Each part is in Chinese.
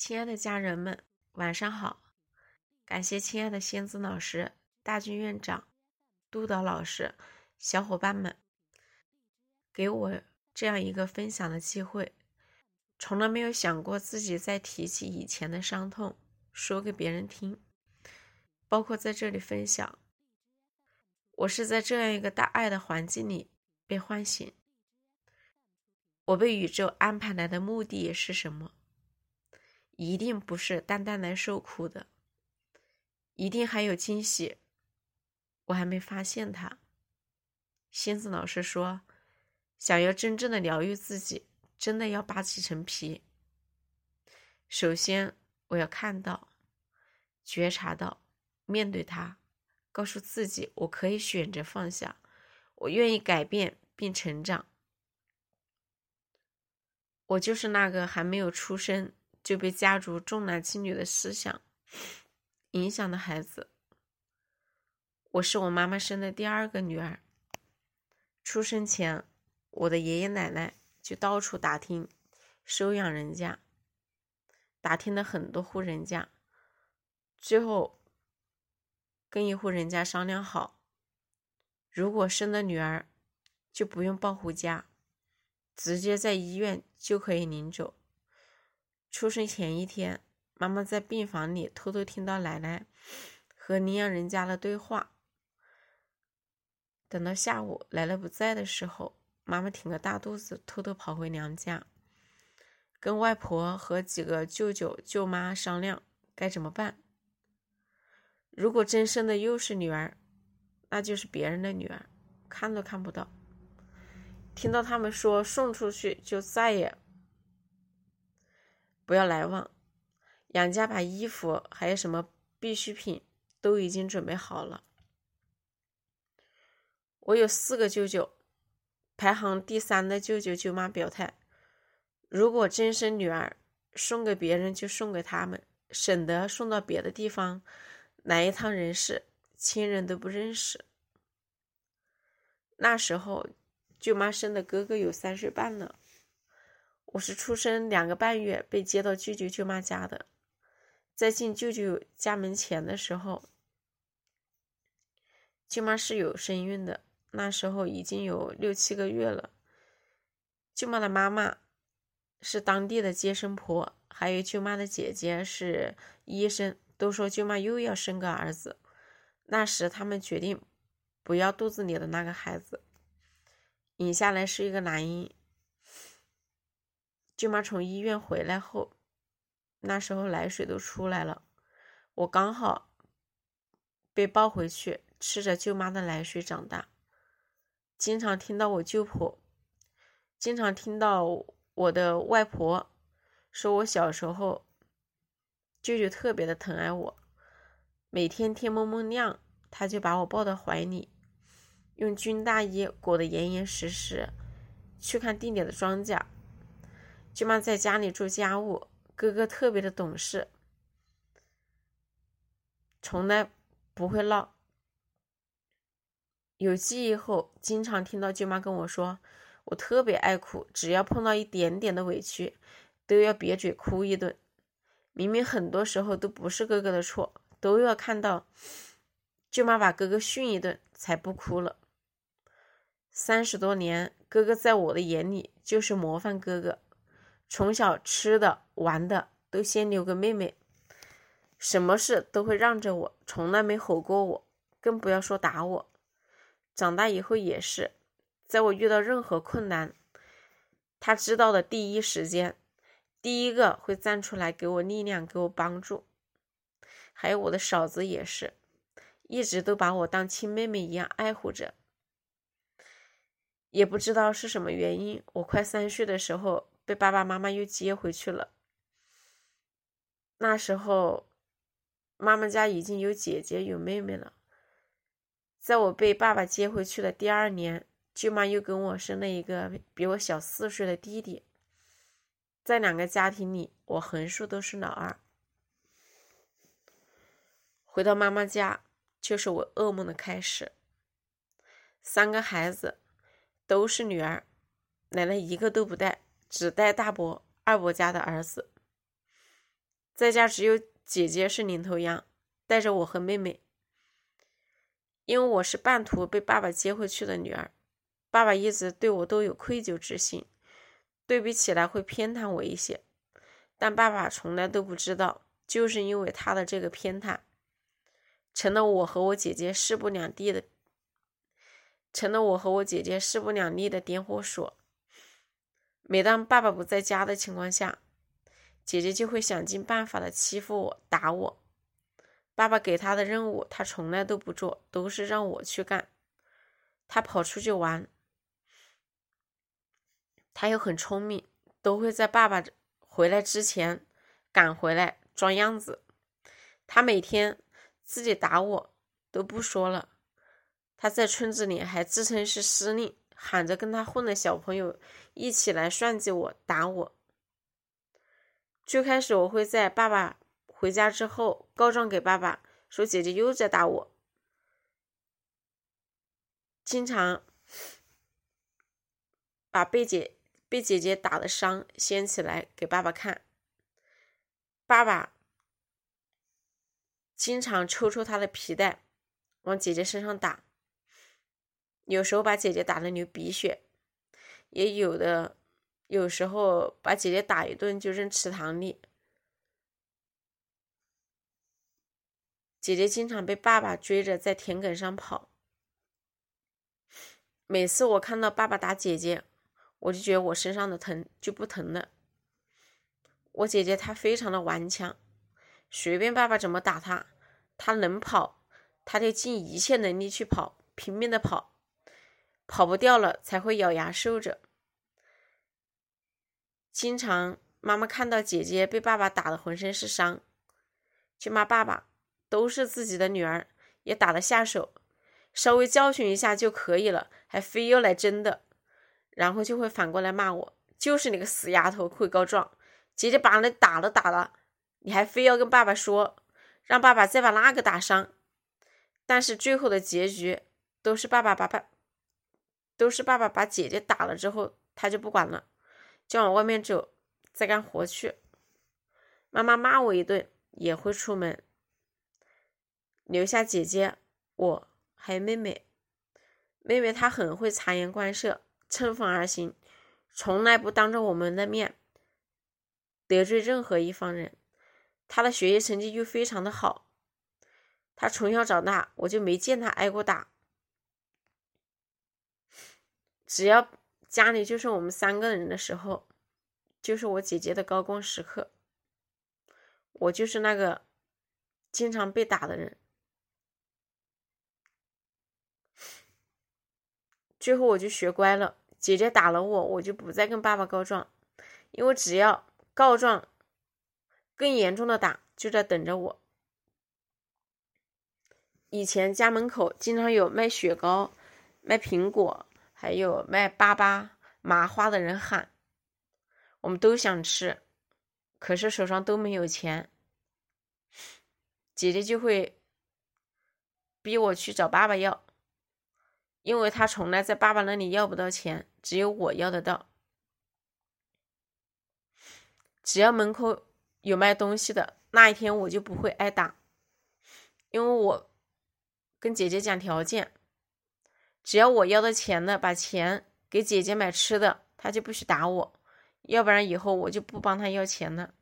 亲爱的家人们，晚上好！感谢亲爱的仙子老师、大军院长、督导老师、小伙伴们给我这样一个分享的机会。从来没有想过自己在提起以前的伤痛，说给别人听，包括在这里分享。我是在这样一个大爱的环境里被唤醒。我被宇宙安排来的目的是什么？一定不是单单来受苦的，一定还有惊喜，我还没发现它。仙子老师说，想要真正的疗愈自己，真的要扒几层皮。首先，我要看到、觉察到、面对它，告诉自己，我可以选择放下，我愿意改变并成长。我就是那个还没有出生。就被家族重男轻女的思想影响的孩子。我是我妈妈生的第二个女儿。出生前，我的爷爷奶奶就到处打听收养人家，打听了很多户人家，最后跟一户人家商量好，如果生了女儿，就不用抱回家，直接在医院就可以领走。出生前一天，妈妈在病房里偷偷听到奶奶和领养人家的对话。等到下午奶奶不在的时候，妈妈挺个大肚子，偷偷跑回娘家，跟外婆和几个舅舅舅妈商量该怎么办。如果真生的又是女儿，那就是别人的女儿，看都看不到。听到他们说送出去就再也。不要来往，杨家把衣服还有什么必需品都已经准备好了。我有四个舅舅，排行第三的舅舅舅妈表态：如果真生女儿，送给别人就送给他们，省得送到别的地方，来一趟人世，亲人都不认识。那时候，舅妈生的哥哥有三岁半了。我是出生两个半月被接到舅舅舅妈家的，在进舅舅家门前的时候，舅妈是有身孕的，那时候已经有六七个月了。舅妈的妈妈是当地的接生婆，还有舅妈的姐姐是医生，都说舅妈又要生个儿子。那时他们决定不要肚子里的那个孩子，引下来是一个男婴。舅妈从医院回来后，那时候奶水都出来了，我刚好被抱回去，吃着舅妈的奶水长大。经常听到我舅婆，经常听到我的外婆说，我小时候舅舅特别的疼爱我，每天天蒙蒙亮，他就把我抱到怀里，用军大衣裹得严严实实，去看地里的庄稼。舅妈在家里做家务，哥哥特别的懂事，从来不会闹。有记忆后，经常听到舅妈跟我说：“我特别爱哭，只要碰到一点点的委屈，都要瘪嘴哭一顿。明明很多时候都不是哥哥的错，都要看到舅妈把哥哥训一顿才不哭了。”三十多年，哥哥在我的眼里就是模范哥哥。从小吃的玩的都先留给妹妹，什么事都会让着我，从来没吼过我，更不要说打我。长大以后也是，在我遇到任何困难，他知道的第一时间，第一个会站出来给我力量，给我帮助。还有我的嫂子也是，一直都把我当亲妹妹一样爱护着。也不知道是什么原因，我快三岁的时候。被爸爸妈妈又接回去了。那时候，妈妈家已经有姐姐有妹妹了。在我被爸爸接回去的第二年，舅妈又跟我生了一个比我小四岁的弟弟。在两个家庭里，我横竖都是老二。回到妈妈家，就是我噩梦的开始。三个孩子都是女儿，奶奶一个都不带。只带大伯、二伯家的儿子。在家只有姐姐是领头羊，带着我和妹妹。因为我是半途被爸爸接回去的女儿，爸爸一直对我都有愧疚之心，对比起来会偏袒我一些。但爸爸从来都不知道，就是因为他的这个偏袒，成了我和我姐姐势不两立的，成了我和我姐姐势不两立的点火索。每当爸爸不在家的情况下，姐姐就会想尽办法的欺负我、打我。爸爸给他的任务，他从来都不做，都是让我去干。他跑出去玩，他又很聪明，都会在爸爸回来之前赶回来装样子。他每天自己打我都不说了，他在村子里还自称是司令，喊着跟他混的小朋友一起来算计我、打我。最开始我会在爸爸回家之后告状给爸爸，说姐姐又在打我，经常把被姐被姐姐打的伤掀起来给爸爸看。爸爸经常抽抽他的皮带，往姐姐身上打，有时候把姐姐打的流鼻血，也有的。有时候把姐姐打一顿就扔池塘里。姐姐经常被爸爸追着在田埂上跑。每次我看到爸爸打姐姐，我就觉得我身上的疼就不疼了。我姐姐她非常的顽强，随便爸爸怎么打她，她能跑，她就尽一切能力去跑，拼命的跑，跑不掉了才会咬牙受着。经常妈妈看到姐姐被爸爸打的浑身是伤，去骂爸爸都是自己的女儿也打得下手，稍微教训一下就可以了，还非要来真的，然后就会反过来骂我，就是你个死丫头会告状，姐姐把你打了打了，你还非要跟爸爸说，让爸爸再把那个打伤，但是最后的结局都是爸爸把爸，都是爸爸把姐姐打了之后，他就不管了。就往外面走，再干活去。妈妈骂我一顿，也会出门，留下姐姐、我还有妹妹。妹妹她很会察言观色，乘风而行，从来不当着我们的面得罪任何一方人。她的学习成绩又非常的好，她从小长大，我就没见她挨过打。只要。家里就剩我们三个人的时候，就是我姐姐的高光时刻。我就是那个经常被打的人。最后我就学乖了，姐姐打了我，我就不再跟爸爸告状，因为只要告状，更严重的打就在等着我。以前家门口经常有卖雪糕、卖苹果。还有卖粑粑、麻花的人喊，我们都想吃，可是手上都没有钱。姐姐就会逼我去找爸爸要，因为他从来在爸爸那里要不到钱，只有我要得到。只要门口有卖东西的，那一天我就不会挨打，因为我跟姐姐讲条件。只要我要的钱呢，把钱给姐姐买吃的，她就不许打我，要不然以后我就不帮她要钱了。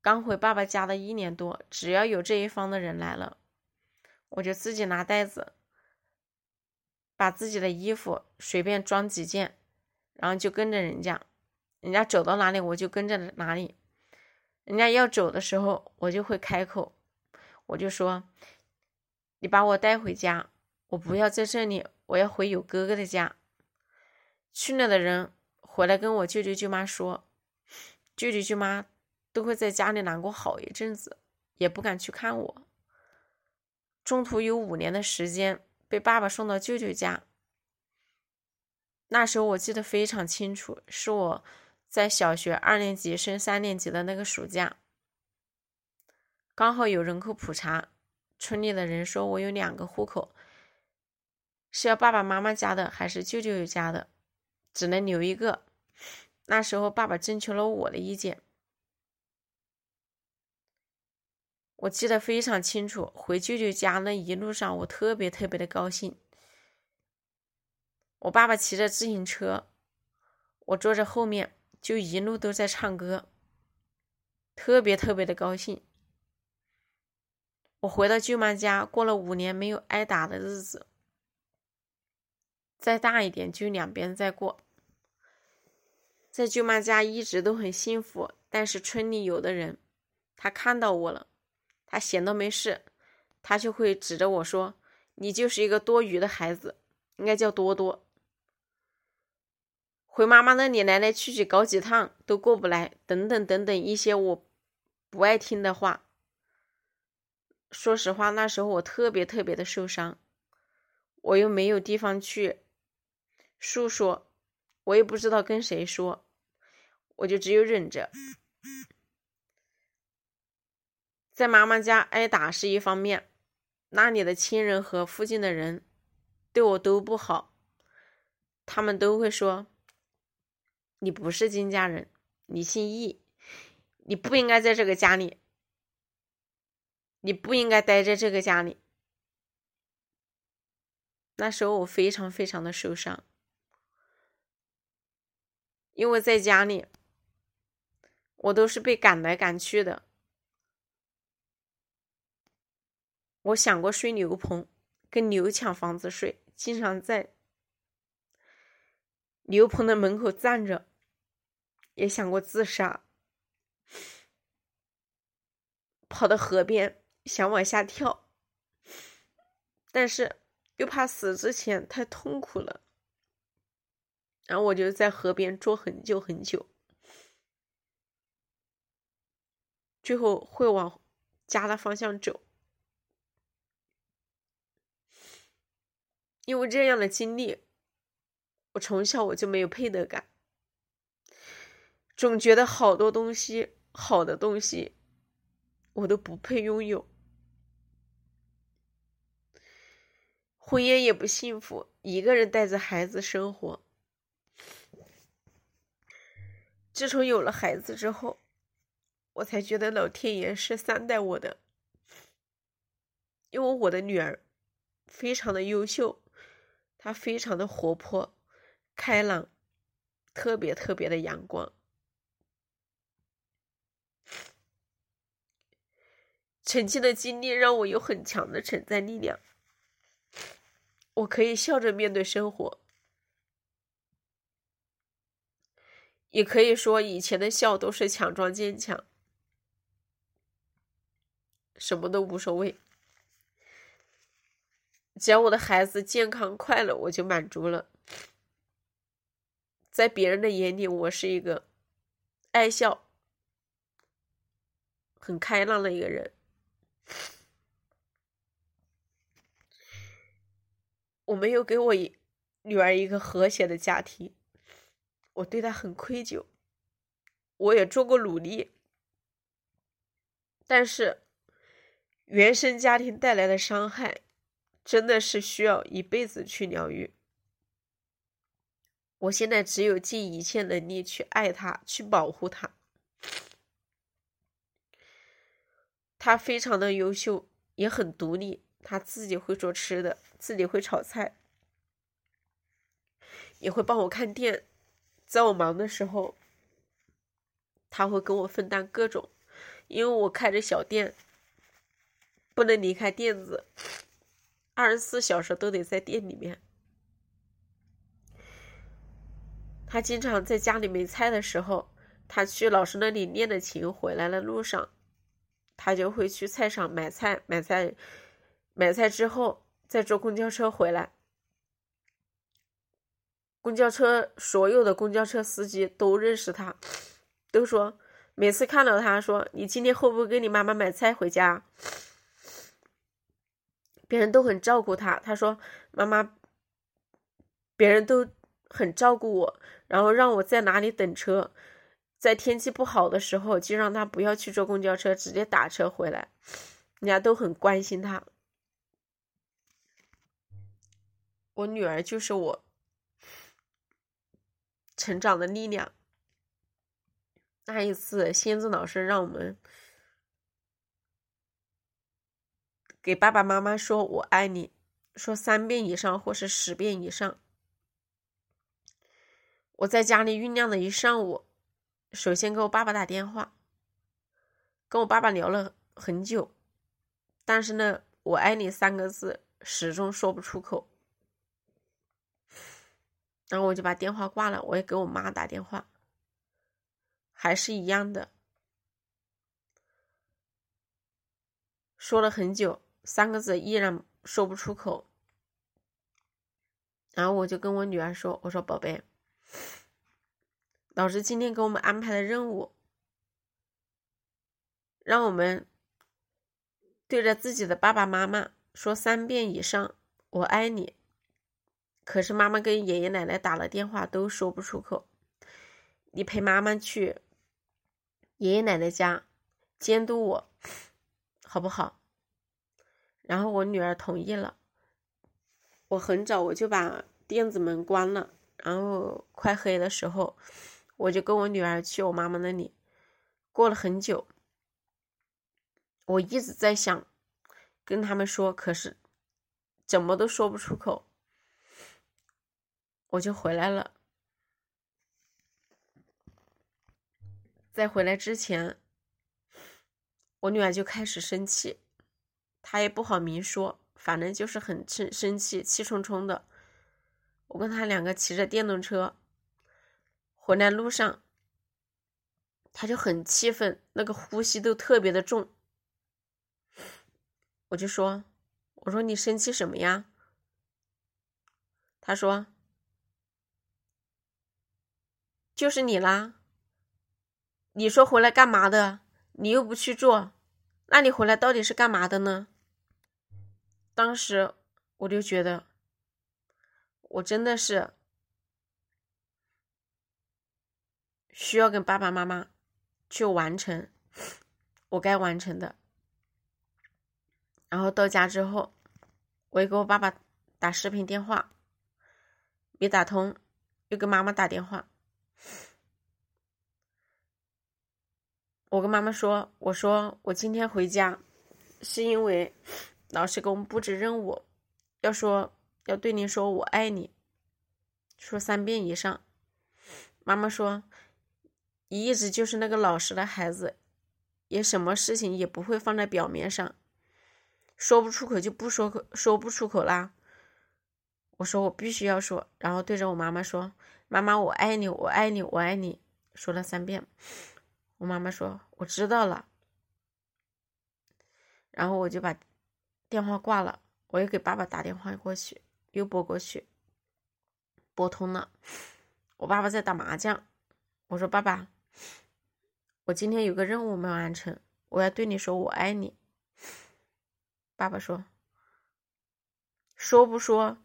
刚回爸爸家的一年多，只要有这一方的人来了，我就自己拿袋子，把自己的衣服随便装几件，然后就跟着人家，人家走到哪里我就跟着哪里，人家要走的时候我就会开口，我就说：“你把我带回家。”我不要在这里，我要回有哥哥的家。去了的人回来跟我舅舅舅妈说，舅舅舅妈都会在家里难过好一阵子，也不敢去看我。中途有五年的时间被爸爸送到舅舅家。那时候我记得非常清楚，是我在小学二年级升三年级的那个暑假，刚好有人口普查，村里的人说我有两个户口。是要爸爸妈妈家的还是舅舅家的，只能留一个。那时候爸爸征求了我的意见，我记得非常清楚，回舅舅家那一路上，我特别特别的高兴。我爸爸骑着自行车，我坐在后面，就一路都在唱歌，特别特别的高兴。我回到舅妈家，过了五年没有挨打的日子，再大一点就两边再过。在舅妈家一直都很幸福，但是村里有的人，他看到我了，他闲到没事，他就会指着我说：“你就是一个多余的孩子，应该叫多多。”回妈妈那里来来去去搞几趟都过不来，等等等等一些我不爱听的话。说实话，那时候我特别特别的受伤，我又没有地方去叔说，我也不知道跟谁说，我就只有忍着。在妈妈家挨打是一方面，那里的亲人和附近的人对我都不好，他们都会说。你不是金家人，你姓易，你不应该在这个家里，你不应该待在这个家里。那时候我非常非常的受伤，因为在家里，我都是被赶来赶去的。我想过睡牛棚，跟牛抢房子睡，经常在牛棚的门口站着。也想过自杀，跑到河边想往下跳，但是又怕死之前太痛苦了，然后我就在河边坐很久很久，最后会往家的方向走，因为这样的经历，我从小我就没有配得感。总觉得好多东西，好的东西，我都不配拥有。婚姻也不幸福，一个人带着孩子生活。自从有了孩子之后，我才觉得老天爷是善待我的，因为我的女儿非常的优秀，她非常的活泼、开朗，特别特别的阳光。曾经的经历让我有很强的承载力量，我可以笑着面对生活，也可以说以前的笑都是强装坚强，什么都无所谓，只要我的孩子健康快乐，我就满足了。在别人的眼里，我是一个爱笑、很开朗的一个人。我没有给我女儿一个和谐的家庭，我对他很愧疚。我也做过努力，但是原生家庭带来的伤害真的是需要一辈子去疗愈。我现在只有尽一切能力去爱他，去保护他。他非常的优秀，也很独立。他自己会做吃的，自己会炒菜，也会帮我看店。在我忙的时候，他会跟我分担各种。因为我开着小店，不能离开店子，二十四小时都得在店里面。他经常在家里没菜的时候，他去老师那里练的琴，回来的路上。他就会去菜场买菜，买菜，买菜之后再坐公交车回来。公交车所有的公交车司机都认识他，都说每次看到他说：“你今天会不会给你妈妈买菜回家？”别人都很照顾他。他说：“妈妈，别人都很照顾我，然后让我在哪里等车。”在天气不好的时候，就让他不要去坐公交车，直接打车回来。人家都很关心他。我女儿就是我成长的力量。那一次，仙子老师让我们给爸爸妈妈说我爱你，说三遍以上或是十遍以上。我在家里酝酿了一上午，首先给我爸爸打电话，跟我爸爸聊了很久，但是呢，我爱你三个字始终说不出口。然后我就把电话挂了，我也给我妈打电话，还是一样的，说了很久，三个字依然说不出口。然后我就跟我女儿说：“我说宝贝，老师今天给我们安排的任务，让我们对着自己的爸爸妈妈说三遍以上‘我爱你’。”可是妈妈跟爷爷奶奶打了电话都说不出口，你陪妈妈去爷爷奶奶家监督我，好不好？然后我女儿同意了。我很早我就把电子门关了，然后快黑的时候，我就跟我女儿去我妈妈那里。过了很久，我一直在想跟他们说，可是怎么都说不出口。我就回来了，在回来之前，我女儿就开始生气，她也不好明说，反正就是很生生气，气冲冲的。我跟她两个骑着电动车回来路上，她就很气愤，那个呼吸都特别的重。我就说：“我说你生气什么呀？”她说。就是你啦！你说回来干嘛的？你又不去做，那你回来到底是干嘛的呢？当时我就觉得，我真的是需要跟爸爸妈妈去完成我该完成的。然后到家之后，我也给我爸爸打视频电话，没打通，又给妈妈打电话。我跟妈妈说：“我说我今天回家，是因为老师给我们布置任务，要说要对您说我爱你，说三遍以上。”妈妈说：“你一直就是那个老实的孩子，也什么事情也不会放在表面上，说不出口就不说，说不出口啦。”我说：“我必须要说。”然后对着我妈妈说：“妈妈，我爱你，我爱你，我爱你。”说了三遍。我妈妈说：“我知道了。”然后我就把电话挂了。我又给爸爸打电话过去，又拨过去，拨通了。我爸爸在打麻将。我说：“爸爸，我今天有个任务没完成，我要对你说我爱你。”爸爸说：“说不说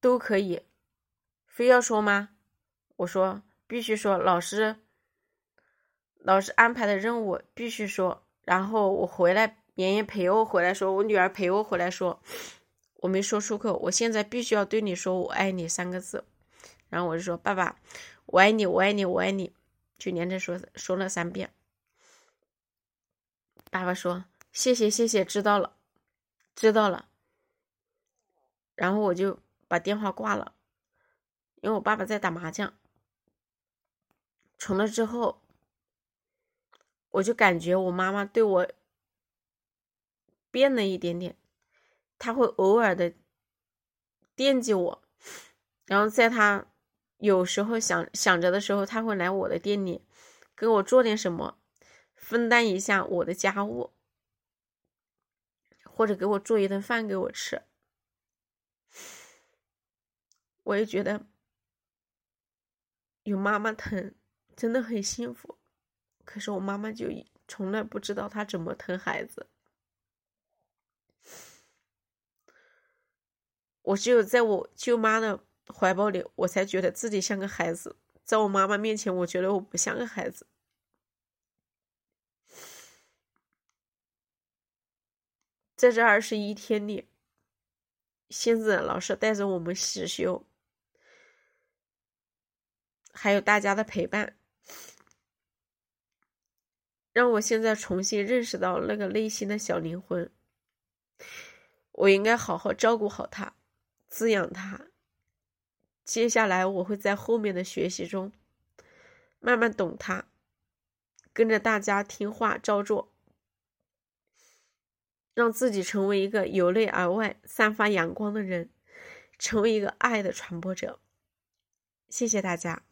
都可以，非要说吗？”我说。必须说，老师，老师安排的任务必须说。然后我回来，妍妍陪我回来，说我女儿陪我回来，说我没说出口。我现在必须要对你说“我爱你”三个字。然后我就说：“爸爸，我爱你，我爱你，我爱你。”就连着说说了三遍。爸爸说：“谢谢，谢谢，知道了，知道了。”然后我就把电话挂了，因为我爸爸在打麻将。从那之后，我就感觉我妈妈对我变了一点点，她会偶尔的惦记我，然后在她有时候想想着的时候，她会来我的店里给我做点什么，分担一下我的家务，或者给我做一顿饭给我吃。我也觉得有妈妈疼。真的很幸福，可是我妈妈就从来不知道她怎么疼孩子。我只有在我舅妈的怀抱里，我才觉得自己像个孩子；在我妈妈面前，我觉得我不像个孩子。在这二十一天里，仙子老师带着我们实修，还有大家的陪伴。让我现在重新认识到那个内心的小灵魂。我应该好好照顾好他，滋养他。接下来我会在后面的学习中慢慢懂他，跟着大家听话照做。让自己成为一个由内而外散发阳光的人，成为一个爱的传播者。谢谢大家。